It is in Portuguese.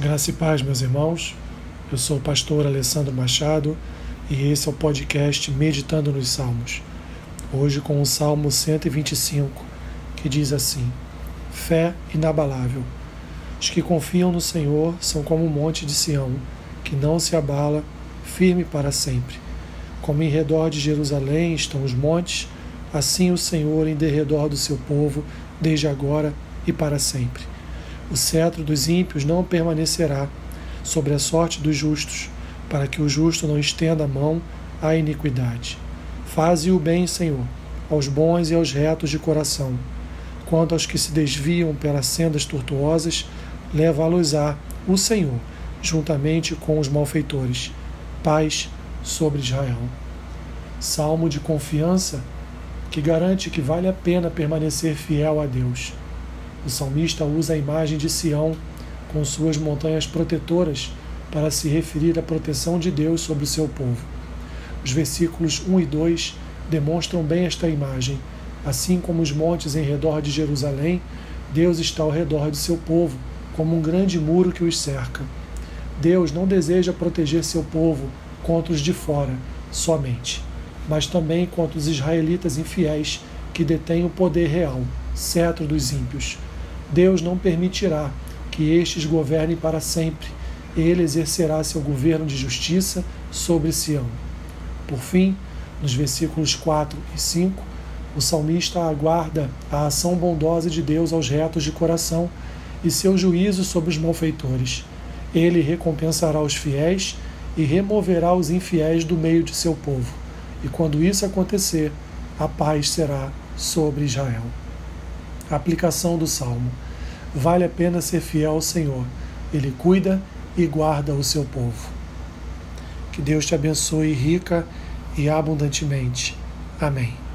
Graça e paz, meus irmãos. Eu sou o pastor Alessandro Machado e esse é o podcast Meditando nos Salmos. Hoje com o Salmo 125, que diz assim: Fé inabalável. Os que confiam no Senhor são como o monte de Sião, que não se abala, firme para sempre. Como em redor de Jerusalém estão os montes, assim o Senhor em derredor do seu povo, desde agora e para sempre. O cetro dos ímpios não permanecerá sobre a sorte dos justos, para que o justo não estenda a mão à iniquidade. Faze o bem, Senhor, aos bons e aos retos de coração. Quanto aos que se desviam pelas sendas tortuosas, leva-los-á o Senhor, juntamente com os malfeitores. Paz sobre Israel. Salmo de confiança que garante que vale a pena permanecer fiel a Deus. O salmista usa a imagem de Sião com suas montanhas protetoras para se referir à proteção de Deus sobre o seu povo. Os versículos 1 e 2 demonstram bem esta imagem. Assim como os montes em redor de Jerusalém, Deus está ao redor de seu povo, como um grande muro que os cerca. Deus não deseja proteger seu povo contra os de fora somente, mas também contra os israelitas infiéis que detêm o poder real, cetro dos ímpios. Deus não permitirá que estes governem para sempre. Ele exercerá seu governo de justiça sobre Sião. Por fim, nos versículos 4 e 5, o salmista aguarda a ação bondosa de Deus aos retos de coração e seu juízo sobre os malfeitores. Ele recompensará os fiéis e removerá os infiéis do meio de seu povo. E quando isso acontecer, a paz será sobre Israel. Aplicação do salmo. Vale a pena ser fiel ao Senhor. Ele cuida e guarda o seu povo. Que Deus te abençoe rica e abundantemente. Amém.